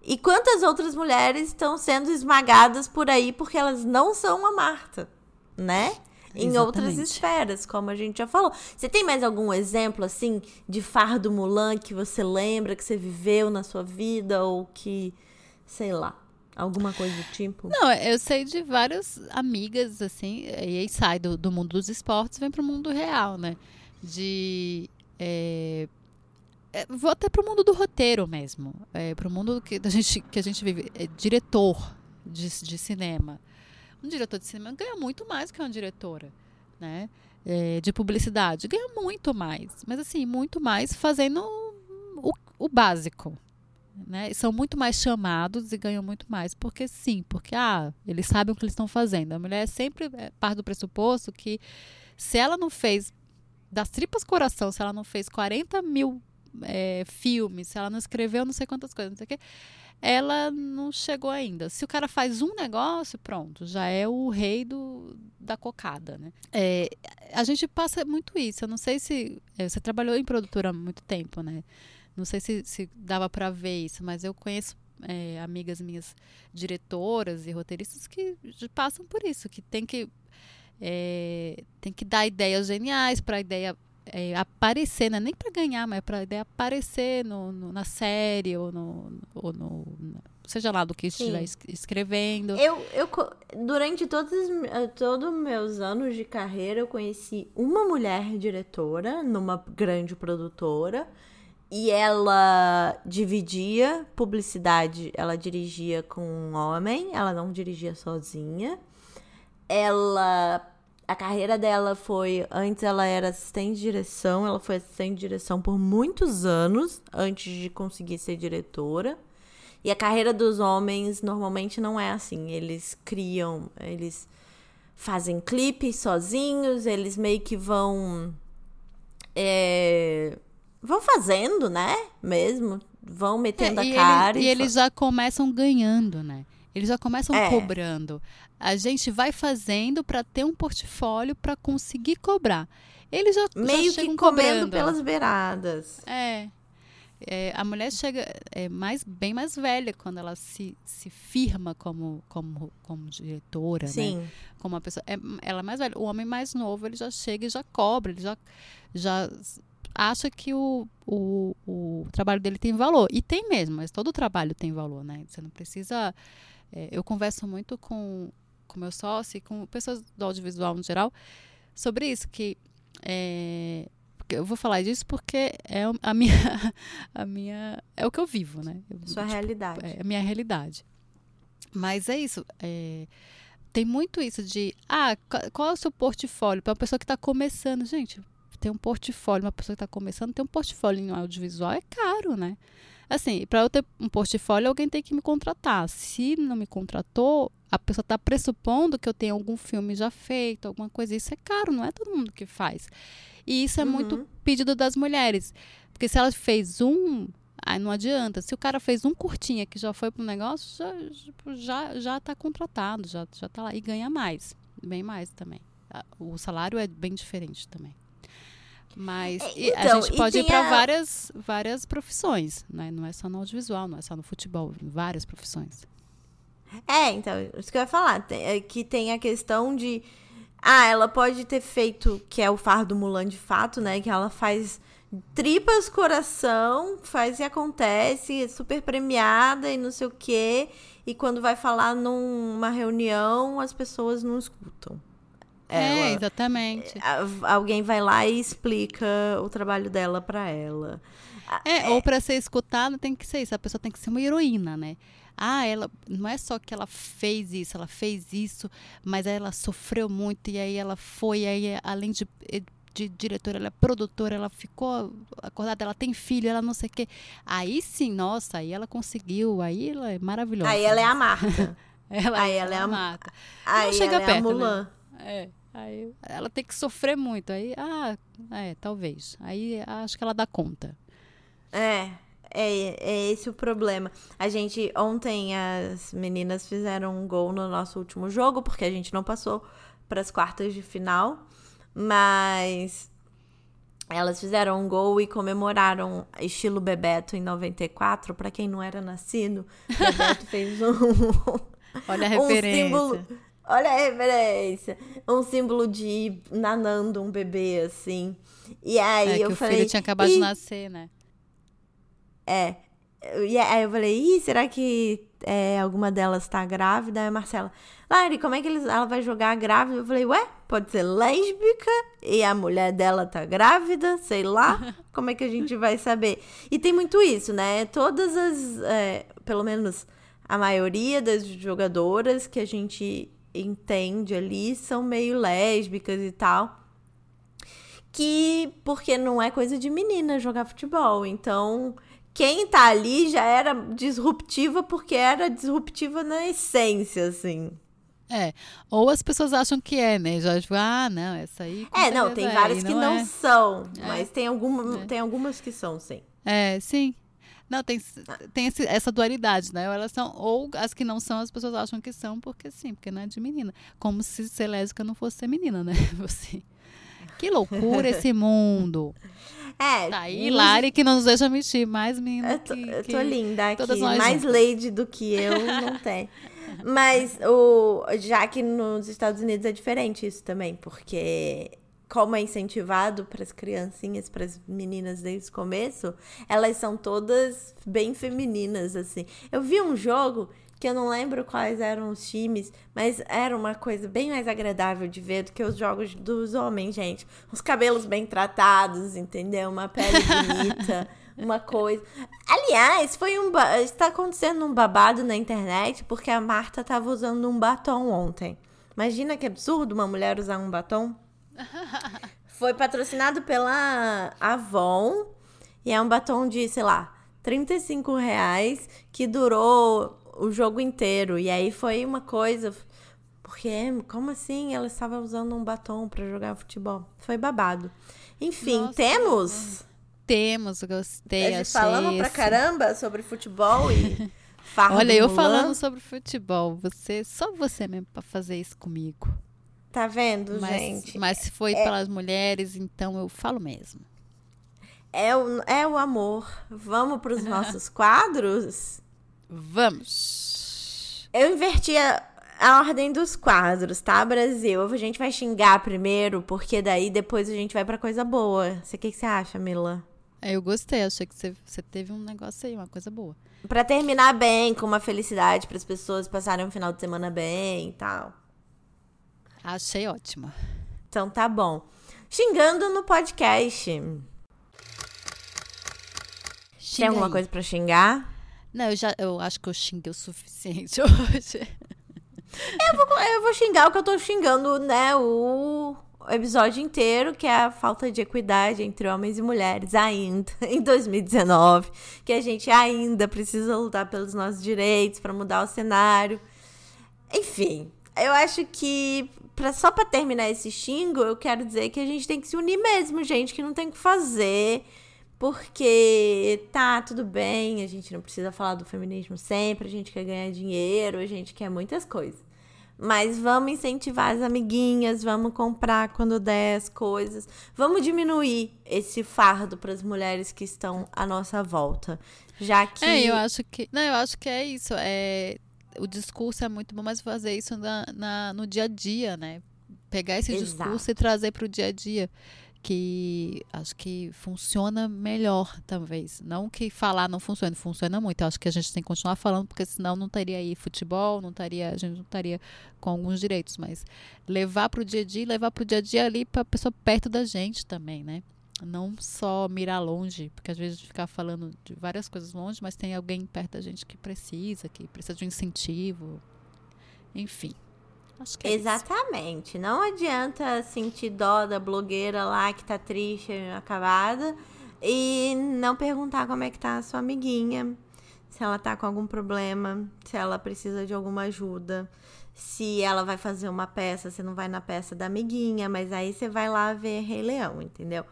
E quantas outras mulheres estão sendo esmagadas por aí porque elas não são uma Marta, né? Em outras esferas, como a gente já falou. Você tem mais algum exemplo, assim, de fardo Mulan que você lembra, que você viveu na sua vida ou que, sei lá, alguma coisa do tipo? Não, eu sei de várias amigas, assim, e aí sai do, do mundo dos esportes, vem pro mundo real, né? De. é, é, vou até pro mundo do roteiro mesmo. É, pro mundo que a gente, que a gente vive. É, diretor de, de cinema. Um diretor de cinema ganha muito mais que uma diretora, né? É, de publicidade. Ganha muito mais. Mas assim, muito mais fazendo o, o básico. Né? E São muito mais chamados e ganham muito mais. Porque sim, porque ah, eles sabem o que eles estão fazendo. A mulher sempre é, parte do pressuposto que se ela não fez das tripas coração, se ela não fez 40 mil é, filmes, se ela não escreveu não sei quantas coisas, não sei o quê, ela não chegou ainda. Se o cara faz um negócio, pronto, já é o rei do, da cocada, né? É, a gente passa muito isso. Eu não sei se. é, Você trabalhou em produtora há muito tempo, né? Não sei se, se dava para ver isso, mas eu conheço é, amigas minhas diretoras e roteiristas que passam por isso, que tem que é, tem que dar ideias geniais para a ideia é, aparecer, não é nem para ganhar, mas para ideia aparecer no, no- na série ou no, ou no seja lá do que estiver es- escrevendo. Eu, eu, durante todos, os- eh, todos os meus anos de carreira, eu conheci uma mulher diretora numa grande produtora. E ela dividia publicidade, ela dirigia com um homem, ela não dirigia sozinha. Ela. A carreira dela foi. Antes ela era assistente de direção, ela foi assistente de direção por muitos anos antes de conseguir ser diretora. E a carreira dos homens normalmente não é assim. Eles criam, eles fazem clipes sozinhos, eles meio que vão. é, vão fazendo, né? Mesmo. Vão metendo É, e a cara. ele- e fa- eles já começam ganhando, né? Eles já começam É. cobrando. A gente vai fazendo para ter um portfólio para conseguir cobrar. Eles já, já meio chegam que comendo cobrando. pelas beiradas. É. É, a mulher chega é mais bem mais velha quando ela se, se firma como, como, como diretora, né? Sim. como uma pessoa. É, ela é mais velha. O homem mais novo, ele já chega e já cobra, ele já, já acha que o, o, o trabalho dele tem valor. E tem mesmo, mas todo trabalho tem valor, né? Você não precisa. é, eu converso muito com com meu sócio e com pessoas do audiovisual no geral sobre isso, que é, eu vou falar disso porque é a minha, <laughs> a minha é o que eu vivo, né? Eu, Sua tipo, realidade. é a minha realidade. Mas é isso. é, tem muito isso de, ah, qual, qual é o seu portfólio? Para uma pessoa que está começando, gente, tem um portfólio, uma pessoa que está começando, tem um portfólio em audiovisual, é caro, né? Assim, para eu ter um portfólio, alguém tem que me contratar. Se não me contratou, a pessoa está pressupondo que eu tenho algum filme já feito, alguma coisa. Isso é caro, não é todo mundo que faz. E isso é Uhum. muito pedido das mulheres. Porque se ela fez um, aí não adianta. Se o cara fez um curtinha que já foi pro negócio, já, tipo, já, já tá contratado, já, já tá lá. E ganha mais. Bem mais também. O salário é bem diferente também. Mas É, e a então, gente pode ir para a- várias, várias profissões, né? Não é só no audiovisual, não é só no futebol, em várias profissões. É, então, isso que eu ia falar. tem- é que tem a questão de. Ah, ela pode ter feito, que é o fardo Mulan de fato, né? Que ela faz tripas coração, faz e acontece, é super premiada e não sei o quê. E quando vai falar numa reunião, as pessoas não escutam. É, Ela- exatamente. A- Alguém vai lá e explica o trabalho dela pra ela. É, ou para ser escutada tem que ser isso, a pessoa tem que ser uma heroína, né? Ah, ela não é só que ela fez isso, ela fez isso, mas aí ela sofreu muito e aí ela foi, aí além de, de diretora, ela é produtora, ela ficou acordada, ela tem filho, ela não sei o quê. Aí sim, nossa, aí ela conseguiu, aí ela é maravilhosa. Aí ela é a Marta. <laughs> Ela, aí ela é a- mata. Aí chega ela é a perto, né? É. Aí ela tem que sofrer muito. Aí, ah, é, talvez. Aí acho que ela dá conta. É, é, é esse o problema. A gente, ontem, as meninas fizeram um gol no nosso último jogo, porque a gente não passou para as quartas de final, mas elas fizeram um gol e comemoraram estilo Bebeto em 94. Para quem não era nascido, Bebeto <laughs> fez um, Olha a um referência. símbolo. Olha a referência. Um símbolo de nanando um bebê, assim. E aí é, que eu o falei. filho tinha acabado de "Ih, nascer, né? É. E aí eu falei, Ih, será que é, alguma delas tá grávida? Aí a Marcela, Lari, como é que eles, ela vai jogar grávida? Eu falei, ué, pode ser lésbica e a mulher dela tá grávida, sei lá. <laughs> Como é que a gente vai saber? E tem muito isso, né? Todas as, é, pelo menos a maioria das jogadoras que a gente entende ali são meio lésbicas e tal que porque não é coisa de menina jogar futebol. Então, quem tá ali já era disruptiva porque era disruptiva na essência, assim. É. Ou as pessoas acham que é, né? Já tipo, ah, não, essa aí. É, não, tem é, várias que não é. são, É. mas tem, alguma, É. tem algumas que são, sim. É, sim. Não, tem, tem esse- essa dualidade, né? Ou elas são, ou as que não são, as pessoas acham que são, porque sim, porque não é de menina. Como se ser lésbica não fosse ser menina, né? <laughs> Você. Que loucura esse mundo. É, Tá aí, nos- Lari, que não nos deixa mentir. Mais menina Eu tô, que, eu tô linda aqui. Mais juntas. lady do que eu não tem. <laughs> Mas o, já que nos Estados Unidos é diferente isso também, porque como é incentivado para as criancinhas, para as meninas desde o começo, elas são todas bem femininas assim. Eu vi um jogo que eu não lembro quais eram os times, mas era uma coisa bem mais agradável de ver do que os jogos dos homens, gente. Os cabelos bem tratados, entendeu? Uma pele <laughs> bonita, uma coisa. Aliás, foi um ba- está acontecendo um babado na internet porque a Marta tava usando um batom ontem. Imagina que absurdo uma mulher usar um batom. Foi patrocinado pela Avon e é um batom de, sei lá, 35 reais que durou o jogo inteiro. E aí foi uma coisa. Porque, como assim ela estava usando um batom para jogar futebol? Foi babado. Enfim, Nossa, temos. Temos, gostei. A falamos pra caramba sobre futebol e <laughs> Olha, eu Mulan. falando sobre futebol. Você, só você mesmo pra fazer isso comigo. Tá vendo, Mas, gente? mas se foi pelas mulheres, então eu falo mesmo. É o, é o amor. Vamos pros <laughs> nossos quadros? Vamos! Eu inverti a, a ordem dos quadros, tá, Brasil? A gente vai xingar primeiro, porque daí depois a gente vai pra coisa boa. O que, que você acha, Mila? É, Eu gostei, achei que você, você teve um negócio aí, uma coisa boa. Pra terminar bem, com uma felicidade para as pessoas passarem um final de semana bem e tal. Achei ótimo. Então tá bom. Xingando no podcast. Tem Xinga alguma aí. coisa pra xingar? Não, eu, já, eu acho que eu xinguei o suficiente <laughs> hoje. Eu vou xingar o que eu tô xingando, né? O, o episódio inteiro, que é a falta de equidade entre homens e mulheres, ainda <laughs> em 2019, que a gente ainda precisa lutar pelos nossos direitos para mudar o cenário. Enfim, eu acho que pra, só para terminar esse xingo, eu quero dizer que a gente tem que se unir mesmo, gente, que não tem o que fazer. Porque tá tudo bem, a gente não precisa falar do feminismo sempre, a gente quer ganhar dinheiro, a gente quer muitas coisas. Mas vamos incentivar as amiguinhas, vamos comprar quando der as coisas. Vamos diminuir esse fardo para as mulheres que estão à nossa volta. Já que. É, eu acho que. Não, eu acho que é isso. É, o discurso é muito bom, mas fazer isso na, na no dia a dia, né? Pegar esse Exato. discurso e trazer para o dia a dia que acho que funciona melhor, talvez. Não que falar não funcione, funciona muito. Eu acho que a gente tem que continuar falando, porque senão não teria aí futebol, não estaria, a gente não estaria com alguns direitos, mas levar para o dia a dia, levar para o dia a dia ali para a pessoa perto da gente também, né? Não só mirar longe, porque às vezes gente fica falando de várias coisas longe, mas tem alguém perto da gente que precisa, que precisa de um incentivo. Enfim. Acho que é Exatamente. Não adianta sentir dó da blogueira lá que tá triste, acabada, e não perguntar como é que tá a sua amiguinha, se ela tá com algum problema, se ela precisa de alguma ajuda, se ela vai fazer uma peça, você não vai na peça da amiguinha, mas aí você vai lá ver Rei Leão, entendeu?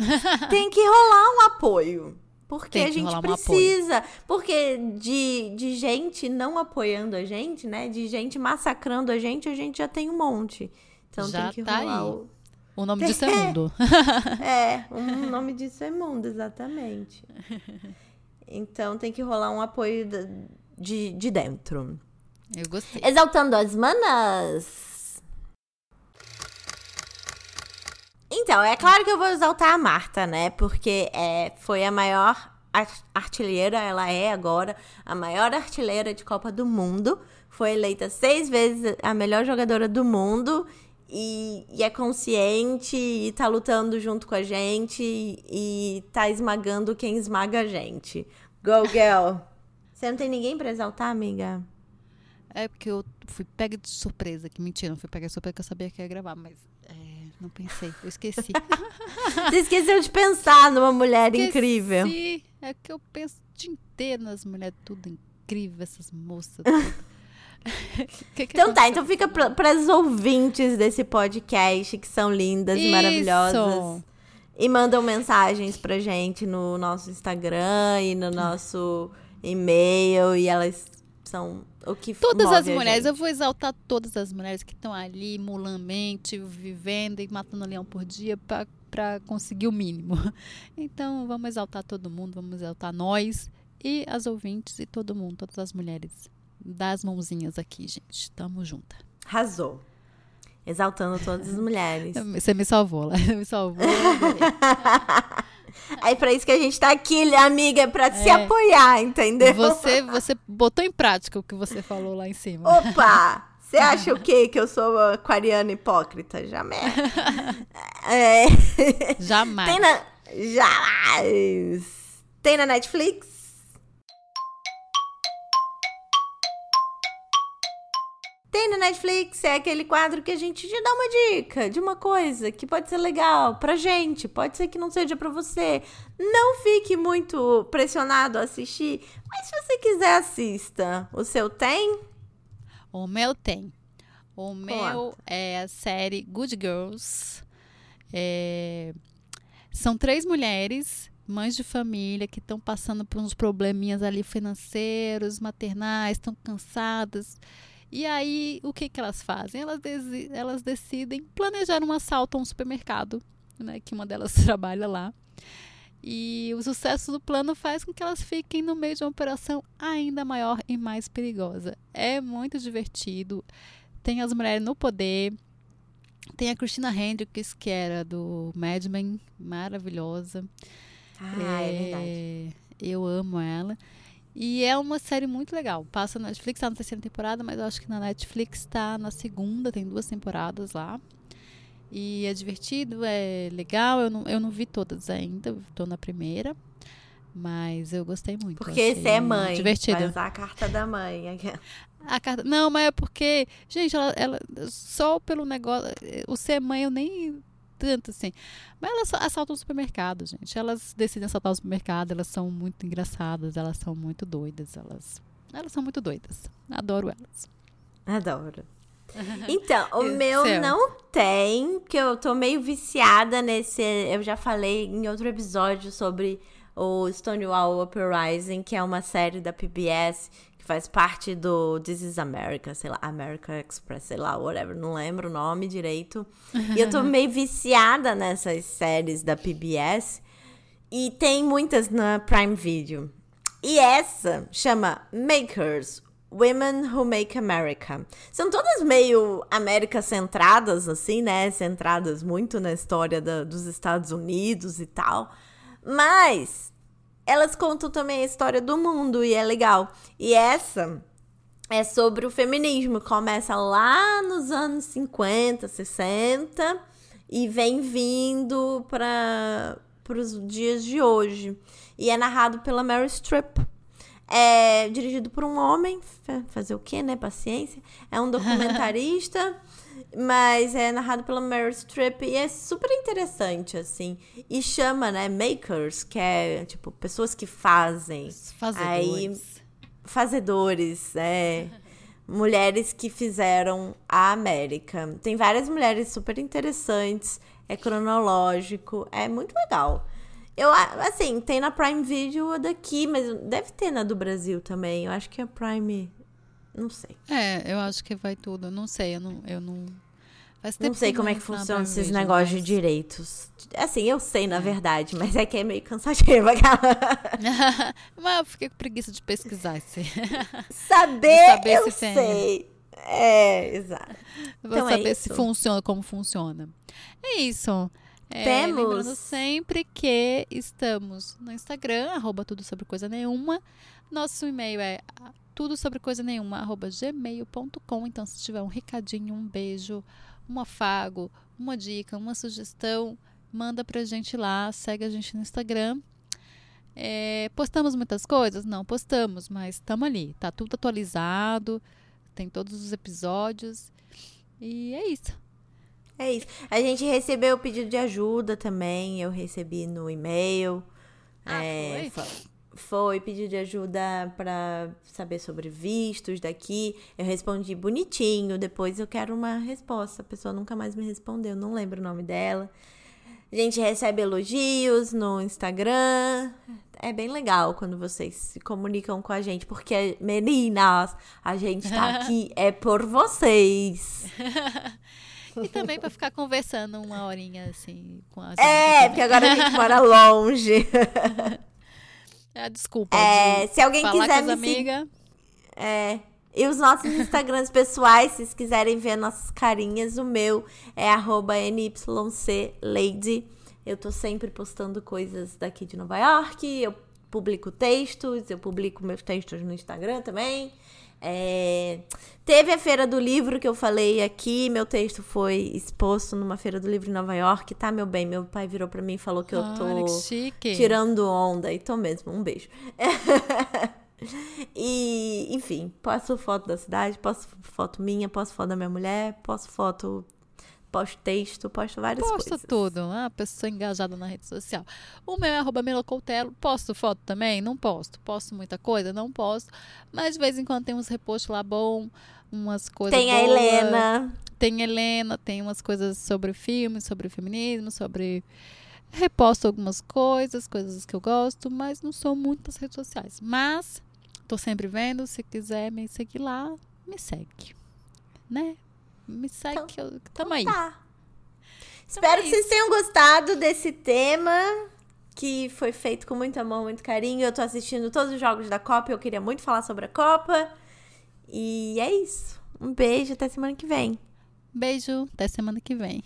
<laughs> Tem que rolar um apoio. Porque a gente rolar um precisa. Porque de, de gente não apoiando a gente, né? De gente massacrando a gente, a gente já tem um monte. Então Já tem que tá rolar aí. o. O nome disso é <laughs> mundo. É, o <laughs> nome disso é mundo, exatamente. Então tem que rolar um apoio de, de dentro. Eu gostei. Exaltando as manas. Então, é claro que eu vou exaltar a Marta, né? Porque é, foi a maior ar- artilheira, ela é agora a maior artilheira de Copa do Mundo. Foi eleita seis vezes a melhor jogadora do mundo. E, e é consciente e tá lutando junto com a gente e, e tá esmagando quem esmaga a gente. Go, girl! <laughs> Você não tem ninguém pra exaltar, amiga? É porque eu fui pega de surpresa. Que mentira, não fui pega de surpresa que eu sabia que ia gravar, mas é, não pensei. Eu esqueci. <laughs> Você esqueceu de pensar numa mulher incrível. Esqueci. É que eu penso o dia inteiro nas mulheres, tudo incrível, essas moças. <laughs> <laughs> Que que Então tá, então fica para os ouvintes desse podcast que são lindas e Isso. maravilhosas. E mandam mensagens pra gente no nosso Instagram e no nosso e-mail. E elas são o que Todas as mulheres, eu vou exaltar todas as mulheres que estão ali mulamente, vivendo e matando leão por dia pra, pra conseguir o mínimo. <laughs> Então, vamos exaltar todo mundo, vamos exaltar nós e as ouvintes e todo mundo, todas as mulheres. Dá as mãozinhas aqui, gente. Tamo junto. Arrasou. Exaltando todas as mulheres. <laughs> Você me salvou <laughs> lá. Me salvou. <laughs> É pra isso que a gente tá aqui, amiga, é pra se É. apoiar, entendeu? Você, você botou em prática o que você falou lá em cima. Opa! Você <laughs> acha o quê? Que eu sou aquariana hipócrita? Jamais. <laughs> É. Jamais. Tem na. Jamais! Tem na Netflix? Tem na Netflix, é aquele quadro que a gente te dá uma dica de uma coisa que pode ser legal pra gente, pode ser que não seja pra você. Não fique muito pressionado a assistir, mas se você quiser, assista. O seu tem? O meu tem. O meu é a série Good Girls. É, São três mulheres, mães de família, que estão passando por uns probleminhas ali financeiros, maternais, estão cansadas. E aí, o que, que elas fazem? Elas, elas decidem planejar um assalto a um supermercado, né, que uma delas <laughs> trabalha lá. E o sucesso do plano faz com que elas fiquem no meio de uma operação ainda maior e mais perigosa. É muito divertido. Tem as mulheres no poder. Tem a Christina Hendricks, que era do Mad Men, maravilhosa. Ah, é, verdade. É, Eu amo ela. E é uma série muito legal. Passa na Netflix, tá na terceira temporada, mas eu acho que na Netflix tá na segunda, tem duas temporadas lá. E é divertido, é legal. Eu não, eu não vi todas ainda, tô na primeira. Mas eu gostei muito. Porque você é mãe. Divertido. Vai usar a carta da mãe. <laughs> A carta. Não, mas é porque, gente, ela, ela só pelo negócio. O ser mãe eu nem tanto assim. Mas elas assaltam o supermercado, gente. Elas decidem assaltar o supermercado, elas são muito engraçadas, elas são muito doidas, elas. Elas são muito doidas. Adoro elas. Adoro. <laughs> Então, o meu não tem, que eu tô meio viciada nesse. Eu já falei em outro episódio sobre o Stonewall Uprising, que é uma série da PBS que faz parte do This is America, sei lá, America Express, sei lá, whatever, não lembro o nome direito. e eu tô <laughs> meio viciada nessas séries da PBS. E tem muitas na Prime Video. E essa chama Makers, Women Who Make America. São todas meio América centradas, assim, né? Centradas muito na história da, dos Estados Unidos e tal. Mas elas contam também a história do mundo e é legal. E essa é sobre o feminismo. Começa lá nos anos 50, 60 e vem vindo para os dias de hoje. E é narrado pela Mary Streep. É dirigido por um homem, fazer o quê, né? Paciência. É um documentarista, <laughs> mas é narrado pela Meryl Streep e é super interessante, assim. E chama, né, makers, que é, tipo, pessoas que fazem. Fazedores. Aí, fazedores, é. <laughs> mulheres que fizeram a América. Tem várias mulheres super interessantes, é cronológico, é muito legal. Eu, assim, tem na Prime Video a daqui, mas deve ter na do Brasil também. Eu acho que a Prime. Não sei. É, eu acho que vai tudo. Eu não sei, eu não. Eu não... não sei como é que funciona esses negócios mas... de direitos. Assim, eu sei, na é. verdade, mas é que é meio cansativo aquela. <laughs> <laughs> mas eu fiquei com preguiça de pesquisar isso. <laughs> Saber, saber eu sei. É, exato. Vou então é saber é se funciona, como funciona. É isso. É, Temos. Lembrando sempre que estamos no Instagram, arroba tudo sobre coisa nenhuma. Nosso e-mail é tudo sobre coisa nenhuma, arroba gmail.com. Então, se tiver um recadinho, um beijo, um afago, uma dica, uma sugestão, manda pra gente lá, segue a gente no Instagram. É, postamos muitas coisas? Não postamos, mas estamos ali. Tá tudo atualizado, tem todos os episódios. E é isso. É isso. A gente recebeu o pedido de ajuda também. Eu recebi no e-mail. Ah, é, foi? Foi pedido de ajuda para saber sobre vistos daqui. Eu respondi bonitinho. Depois eu quero uma resposta. A pessoa nunca mais me respondeu. Não lembro o nome dela. A gente recebe elogios no Instagram. É bem legal quando vocês se comunicam com a gente, porque meninas, a gente tá <laughs> aqui é por vocês. <laughs> E também para ficar conversando uma horinha assim com a É, porque agora a gente mora longe. <laughs> É, desculpa. É, se alguém quiser me amiga. É. E os nossos Instagrams <laughs> pessoais, se vocês quiserem ver nossas carinhas, o meu é nyclady. Eu tô sempre postando coisas daqui de Nova York. Eu publico textos, eu publico meus textos no Instagram também. É... Teve a Feira do Livro que eu falei aqui, meu texto foi exposto numa Feira do Livro em Nova York, tá, meu bem? Meu pai virou para mim e falou que eu tô que tirando onda, e tô mesmo, um beijo. <laughs> e, enfim, posto foto da cidade, posto foto minha, posto foto da minha mulher, posto foto posto texto, posto várias posto coisas. Posto tudo. Ah, pessoa engajada na rede social. O meu é arroba Milocoutelo. Posto foto também? Não posto. Posto muita coisa? Não posto. Mas de vez em quando tem uns repostos lá bom, umas coisas Tem boas. a Helena. Tem a Helena, tem umas coisas sobre filmes, sobre feminismo, sobre... Reposto algumas coisas, coisas que eu gosto, mas não sou muito nas redes sociais. Mas tô sempre vendo, se quiser me seguir lá, me segue. Né? Me segue então, que eu. Tamo então aí. Tá. Espero que vocês tenham gostado desse tema. Que foi feito com muito amor, muito carinho. Eu tô assistindo todos os jogos da Copa. Eu queria muito falar sobre a Copa. E é isso. Um beijo, até semana que vem. Beijo, até semana que vem.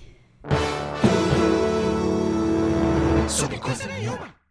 Sobre coisa nenhuma.